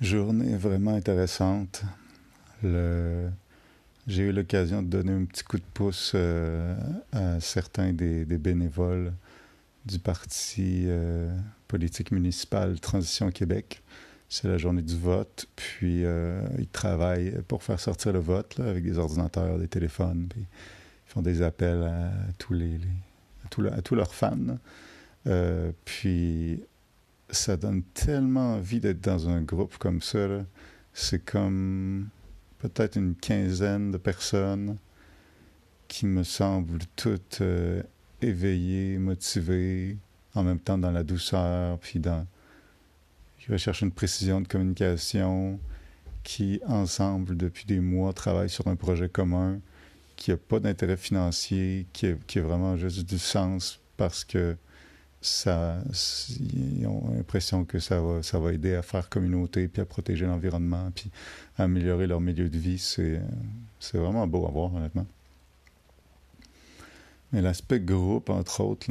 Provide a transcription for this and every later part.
Journée vraiment intéressante. J'ai eu l'occasion de donner un petit coup de pouce euh, à certains des, bénévoles du Parti euh, politique municipal Transition Québec. C'est la journée du vote, puis euh, ils travaillent pour faire sortir le vote avec des ordinateurs, des téléphones, ils font des appels à tous, à, tous, leurs fans. Puis ça donne tellement envie d'être dans un groupe comme ça. C'est comme peut-être une quinzaine de personnes qui me semblent toutes euh, éveillées, motivées, en même temps dans la douceur, puis dans qui recherchent une précision de communication, qui ensemble depuis des mois travaillent sur un projet commun, qui n'a pas d'intérêt financier, qui qui est vraiment juste du sens parce que ça, ils ont l'impression que ça va, ça va aider à faire communauté, puis à protéger l'environnement, puis à améliorer leur milieu de vie. C'est, vraiment beau à voir, honnêtement. Mais l'aspect groupe, entre autres,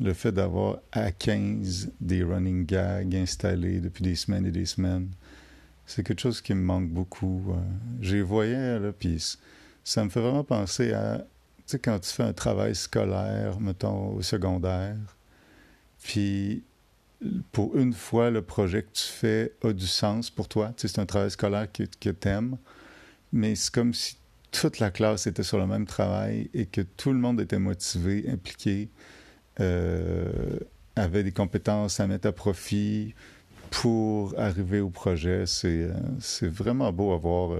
le fait d'avoir à 15 des running gags installés depuis des semaines et des semaines, c'est quelque chose qui me manque beaucoup. Euh, J'ai voyais, là, puis ça me fait vraiment penser à, tu sais, quand tu fais un travail scolaire, mettons, au secondaire, puis, pour une fois, le projet que tu fais a du sens pour toi. Tu sais, c'est un travail scolaire que, que tu aimes, mais c'est comme si toute la classe était sur le même travail et que tout le monde était motivé, impliqué, euh, avait des compétences à mettre à profit pour arriver au projet. C'est, euh, vraiment beau à voir.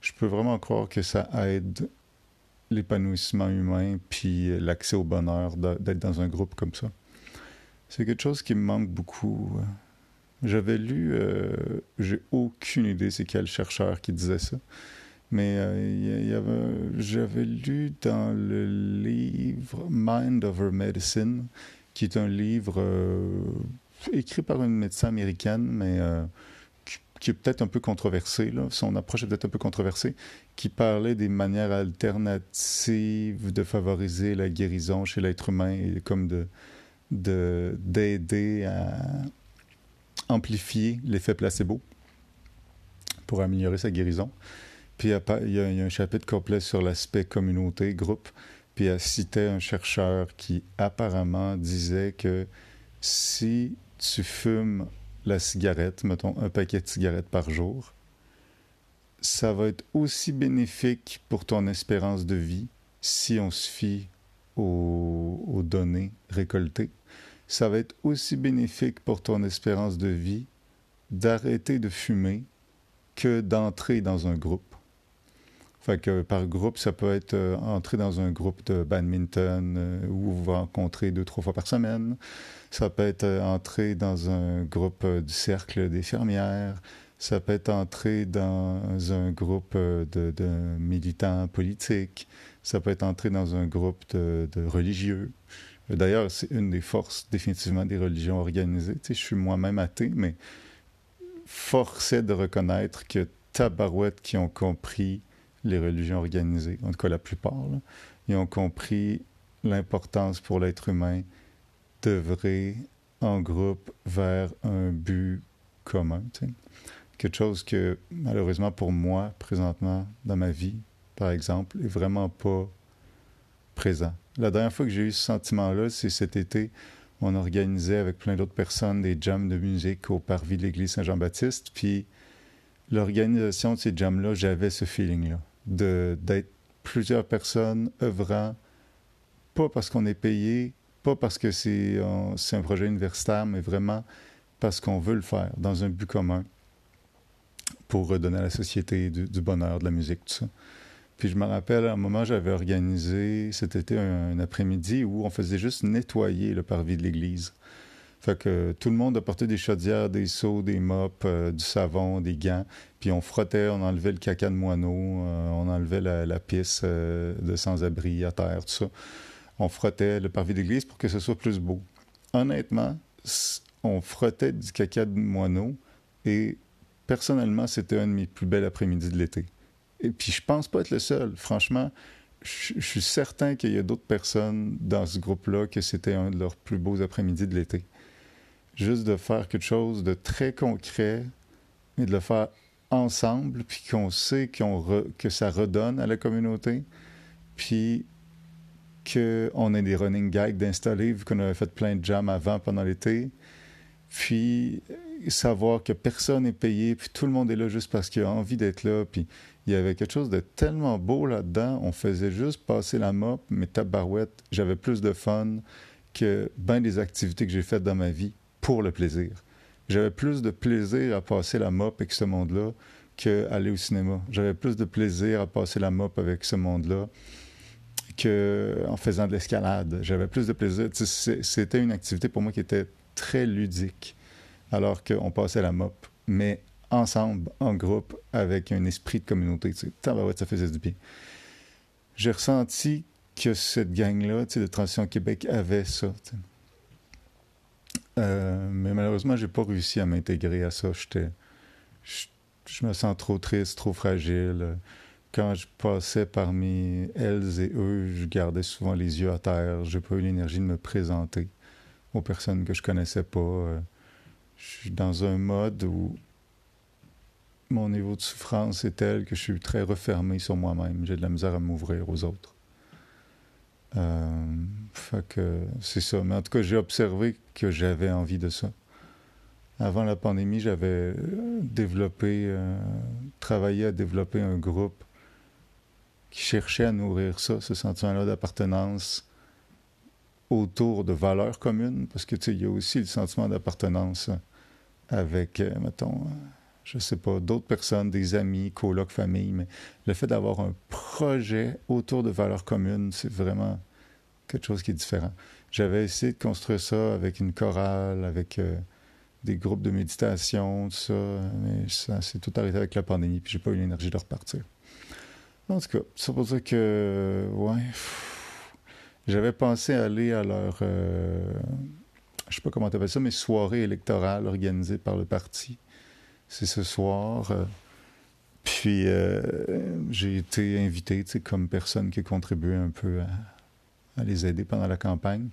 Je peux vraiment croire que ça aide l'épanouissement humain puis l'accès au bonheur d'être dans un groupe comme ça. C'est quelque chose qui me manque beaucoup. J'avais lu, euh, j'ai aucune idée c'est quel chercheur qui disait ça, mais euh, j'avais lu dans le livre Mind Over Medicine, qui est un livre euh, écrit par une médecin américaine, mais qui, est peut-être un peu controversé. Là. Son approche est peut-être un peu controversée, qui parlait des manières alternatives de favoriser la guérison chez l'être humain comme de d'aider à amplifier l'effet placebo pour améliorer sa guérison. Puis il y a, un chapitre complet sur l'aspect communauté, groupe, puis elle citait un chercheur qui apparemment disait que si tu fumes la cigarette, mettons un paquet de cigarettes par jour, ça va être aussi bénéfique pour ton espérance de vie si on se fie aux, données récoltées, ça va être aussi bénéfique pour ton espérance de vie d'arrêter de fumer que d'entrer dans un groupe. Fait que par groupe, ça peut être euh, entrer dans un groupe de badminton euh, où vous vous rencontrez deux, trois fois par semaine. Ça peut être euh, entrer dans un groupe du cercle des fermières. Ça peut être entrer dans un groupe de, militants politiques ça peut être entrer dans un groupe de religieux. D'ailleurs, c'est une des forces définitivement des religions organisées. Tu sais, je suis moi-même athée, mais force est de reconnaître que tabarouettes qui ont compris les religions organisées, en tout cas la plupart, ils ont compris l'importance pour l'être humain d'œuvrer en groupe vers un but commun. Quelque chose que, malheureusement pour moi, présentement, dans ma vie, par exemple, est vraiment pas présent. La dernière fois que j'ai eu ce sentiment-là, c'est cet été. On organisait avec plein d'autres personnes des jams de musique au parvis de l'église Saint-Jean-Baptiste. Puis l'organisation de ces jams-là, j'avais ce feeling-là, d'être plusieurs personnes œuvrant, pas parce qu'on est payé, pas parce que c'est un projet universitaire, mais vraiment parce qu'on veut le faire dans un but commun pour redonner à la société du, du bonheur, de la musique, tout ça. Puis je me rappelle, à un moment, j'avais organisé un, un après-midi où on faisait juste nettoyer le parvis de l'église. Fait que tout le monde apportait des chaudières, des seaux, des mops, euh, du savon, des gants. Puis on frottait, on enlevait le caca de moineau, euh, on enlevait la, la pisse euh, de sans-abri à terre, tout ça. On frottait le parvis d'église pour que ce soit plus beau. Honnêtement, on frottait du caca de moineau et personnellement, c'était un de mes plus belles après-midi de l'été. Et puis, je pense pas être le seul. Franchement, je, suis certain qu'il y a d'autres personnes dans ce groupe-là que c'était un de leurs plus beaux après-midi de l'été. Juste de faire quelque chose de très concret mais de le faire ensemble, puis qu'on sait que ça redonne à la communauté, puis qu'on ait des running gags d'installer, vu qu'on avait fait plein de jams avant pendant l'été. Puis savoir que personne n'est payé, puis tout le monde est là juste parce qu'il a envie d'être là. Puis il y avait quelque chose de tellement beau là-dedans. On faisait juste passer la mop, mais tabarouette, j'avais plus de fun que bien des activités que j'ai faites dans ma vie pour le plaisir. J'avais plus de plaisir à passer la mop avec ce monde-là qu'aller au cinéma. J'avais plus de plaisir à passer la mop avec ce monde-là qu'en faisant de l'escalade. J'avais plus de plaisir. C'était une activité pour moi qui était très ludique, alors qu'on passait la mop, mais ensemble, en groupe, avec un esprit de communauté. Tu ça faisait du bien. J'ai ressenti que cette gang-là, de Transition Québec, avait ça. Euh, mais malheureusement, j'ai pas réussi à m'intégrer à ça. J'étais, je, me sens trop triste, trop fragile. Quand je passais parmi elles et eux, je gardais souvent les yeux à terre. J'ai pas eu l'énergie de me présenter aux personnes que je connaissais pas. Euh, je suis dans un mode où mon niveau de souffrance est tel que je suis très refermé sur moi-même. J'ai de la misère à m'ouvrir aux autres. Euh, c'est ça. Mais en tout cas, j'ai observé que j'avais envie de ça. Avant la pandémie, j'avais euh, développé, euh, travaillé à développer un groupe qui cherchait à nourrir ça, ce sentiment-là d'appartenance autour de valeurs communes, parce que il y a aussi le sentiment d'appartenance avec, mettons, je sais pas, d'autres personnes, des amis, colocs, famille, mais le fait d'avoir un projet autour de valeurs communes, c'est vraiment quelque chose qui est différent. J'avais essayé de construire ça avec une chorale, avec euh, des groupes de méditation, tout ça, mais ça s'est tout arrêté avec la pandémie, puis j'ai pas eu l'énergie de repartir. En tout cas, ça pour dire que, ouais, j'avais pensé aller à leur, euh, je sais pas comment tu appelles ça, mais soirée électorale organisée par le parti c'est ce soir. Puis euh, j'ai été invité comme personne qui a contribué un peu à, les aider pendant la campagne.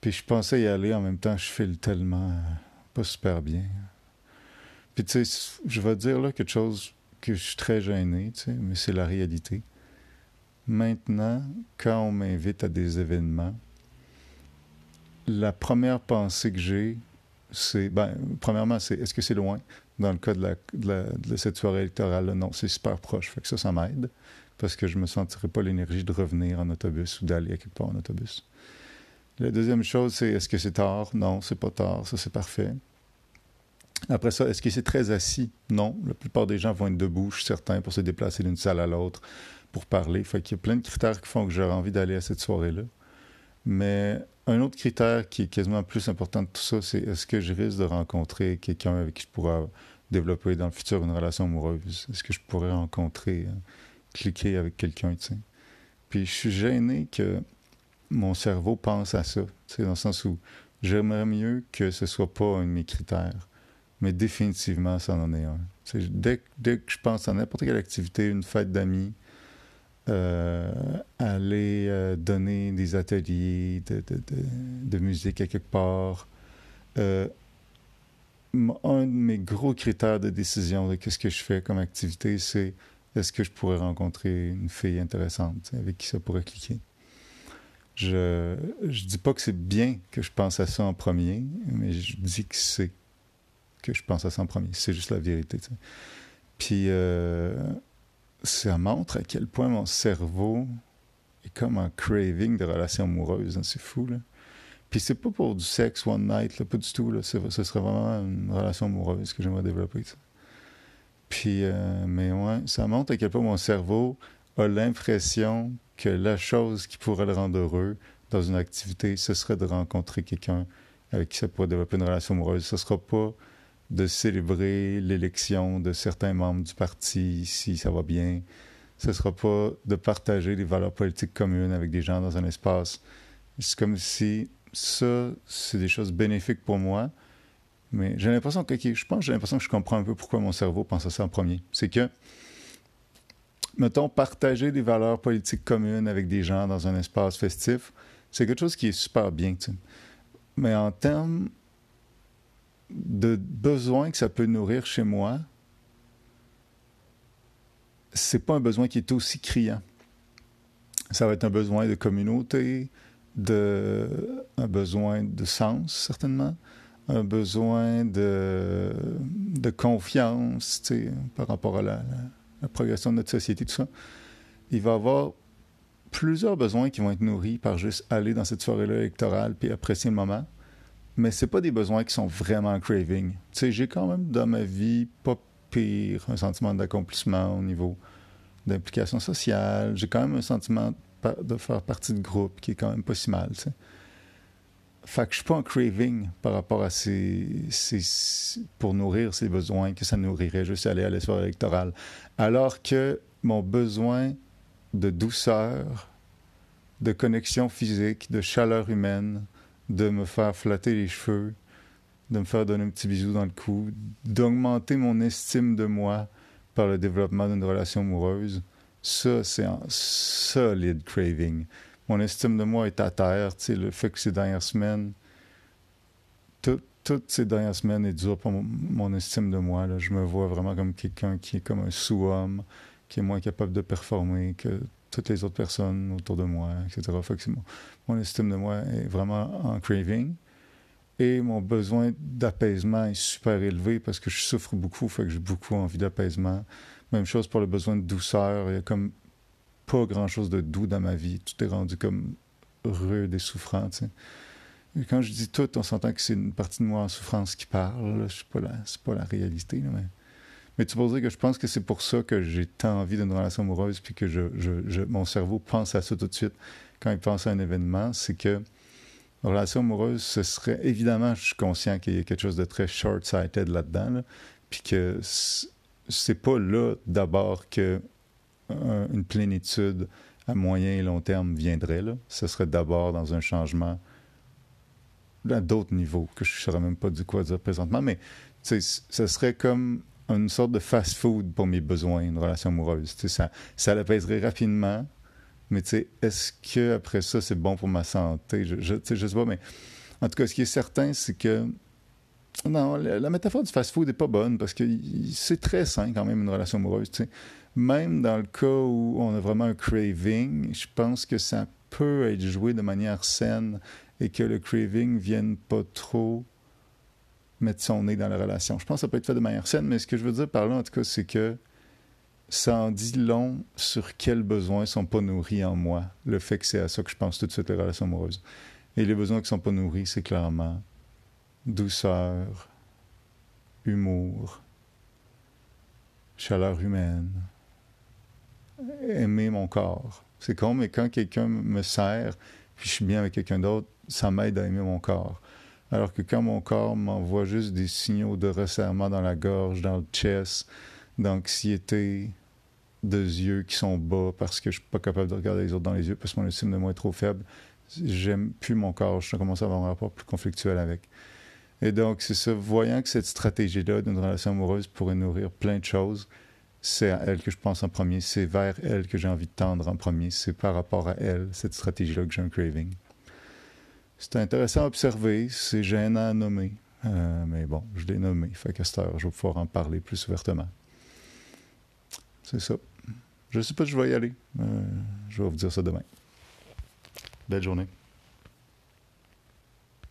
Puis je pensais y aller, en même temps, je file tellement pas super bien. Puis tu sais, je vais dire là quelque chose que je suis très gêné, mais c'est la réalité. Maintenant, quand on m'invite à des événements, la première pensée que j'ai, c'est, ben, premièrement, c'est est-ce que c'est loin? Dans le cas de, cette soirée électorale, non, c'est super proche. Fait que ça, ça m'aide parce que je me sentirais pas l'énergie de revenir en autobus ou d'aller quelque part en autobus. La deuxième chose, c'est est-ce que c'est tard? Non, c'est pas tard. Ça, c'est parfait. Après ça, est-ce que c'est très assis? Non. La plupart des gens vont être debout, je suis certain, pour se déplacer d'une salle à l'autre pour parler. Fait qu'il y a plein de critères qui font que j'aurais envie d'aller à cette soirée-là. Mais un autre critère qui est quasiment plus important de tout ça, c'est est-ce que je risque de rencontrer quelqu'un avec qui je pourrais développer dans le futur une relation amoureuse? Est-ce que je pourrais rencontrer, euh, cliquer avec quelqu'un, tu? Puis je suis gêné que mon cerveau pense à ça, tu dans le sens où j'aimerais mieux que ce soit pas un de mes critères, mais définitivement, ça en est un. dès que je pense à n'importe quelle activité, une fête d'amis, euh, aller euh, donner des ateliers de, musique à quelque part. Euh, un de mes gros critères de décision de qu'est-ce que je fais comme activité, c'est est-ce que je pourrais rencontrer une fille intéressante avec qui ça pourrait cliquer. Je ne dis pas que c'est bien que je pense à ça en premier, mais je dis que c'est que je pense à ça en premier. C'est juste la vérité. Puis ça montre à quel point mon cerveau est comme un craving de relations amoureuses. Hein, c'est fou, là. Puis c'est pas pour du sexe one night, là, pas du tout. Là. Ce serait vraiment une relation amoureuse que j'aimerais développer. Puis, euh, mais ouais, ça montre à quel point mon cerveau a l'impression que la chose qui pourrait le rendre heureux dans une activité, ce serait de rencontrer quelqu'un avec qui ça pourrait développer une relation amoureuse. Ce sera pas de célébrer l'élection de certains membres du parti si ça va bien. Ce ne sera pas de partager des valeurs politiques communes avec des gens dans un espace. C'est comme si ça, c'est des choses bénéfiques pour moi. Mais j'ai l'impression que, je pense, j'ai l'impression que je comprends un peu pourquoi mon cerveau pense à ça en premier. C'est que, mettons, partager des valeurs politiques communes avec des gens dans un espace festif, c'est quelque chose qui est super bien. Mais en termes de besoin que ça peut nourrir chez moi, c'est pas un besoin qui est aussi criant. Ça va être un besoin de communauté, de, un besoin de sens, certainement, un besoin de, de confiance par rapport à la, progression de notre société, tout ça. Il va y avoir plusieurs besoins qui vont être nourris par juste aller dans cette soirée-là électorale puis apprécier le moment. Mais c'est pas des besoins qui sont vraiment craving. Tu sais, j'ai quand même dans ma vie pas pire un sentiment d'accomplissement au niveau d'implication sociale. J'ai quand même un sentiment de faire partie de groupe qui est quand même pas si mal. Tu sais. Fait je suis pas en craving par rapport à ces, pour nourrir ces besoins que ça nourrirait juste aller à la soirée électorale. Alors que mon besoin de douceur, de connexion physique, de chaleur humaine, de me faire flatter les cheveux, de me faire donner un petit bisou dans le cou, d'augmenter mon estime de moi par le développement d'une relation amoureuse, ça, c'est un solide craving. Mon estime de moi est à terre. Tu sais, le fait que ces dernières semaines, toutes ces dernières semaines est dur pour mon, estime de moi. Là. Je me vois vraiment comme quelqu'un qui est comme un sous-homme qui est moins capable de performer que toutes les autres personnes autour de moi, etc. mon, estime de moi est vraiment en craving. Et mon besoin d'apaisement est super élevé parce que je souffre beaucoup, fait que j'ai beaucoup envie d'apaisement. Même chose pour le besoin de douceur. Il y a comme pas grand-chose de doux dans ma vie. Tout est rendu comme rude et souffrant. Quand je dis tout, on s'entend que c'est une partie de moi en souffrance qui parle. Ce n'est pas, pas, la réalité. mais... Mais tu peux dire que je pense que c'est pour ça que j'ai tant envie d'une relation amoureuse, puis que je, mon cerveau pense à ça tout de suite quand il pense à un événement, c'est que une relation amoureuse, ce serait évidemment, je suis conscient qu'il y a quelque chose de très short-sighted là-dedans, puis que c'est pas là d'abord que une plénitude à moyen et long terme viendrait. Là. Ce serait d'abord dans un changement à d'autres niveaux que je ne saurais même pas du quoi dire présentement, mais ce serait comme une sorte de fast-food pour mes besoins, une relation amoureuse. ça, ça l'apaiserait rapidement, mais est-ce que après ça, c'est bon pour ma santé? Je, je, sais pas, mais en tout cas, ce qui est certain, c'est que non, la, métaphore du fast-food n'est pas bonne parce que c'est très sain quand même une relation amoureuse. Même dans le cas où on a vraiment un craving, je pense que ça peut être joué de manière saine et que le craving vienne pas trop mettre son nez dans la relation. Je pense que ça peut être fait de manière saine, mais ce que je veux dire par là, en tout cas, c'est que ça en dit long sur quels besoins sont pas nourris en moi. Le fait que c'est à ça que je pense tout de suite les relations amoureuses. Et les besoins qui sont pas nourris, c'est clairement douceur, humour, chaleur humaine, aimer mon corps. C'est con, mais quand quelqu'un me sert, puis je suis bien avec quelqu'un d'autre, ça m'aide à aimer mon corps. Alors que quand mon corps m'envoie juste des signaux de resserrement dans la gorge, dans le chest, d'anxiété, de yeux qui sont bas parce que je suis pas capable de regarder les autres dans les yeux parce que mon estime de moi est trop faible, j'aime plus mon corps. Je commence à avoir un rapport plus conflictuel avec. Et donc, c'est ça, voyant que cette stratégie-là d'une relation amoureuse pourrait nourrir plein de choses, c'est à elle que je pense en premier, c'est vers elle que j'ai envie de tendre en premier, c'est par rapport à elle, cette stratégie-là, que j'ai un craving. C'est intéressant à observer, c'est gênant à nommer. Euh, mais bon, je l'ai nommé. Fait qu'à cette heure, je vais pouvoir en parler plus ouvertement. C'est ça. Je ne sais pas je vais y aller. Euh, je vais vous dire ça demain. Belle journée.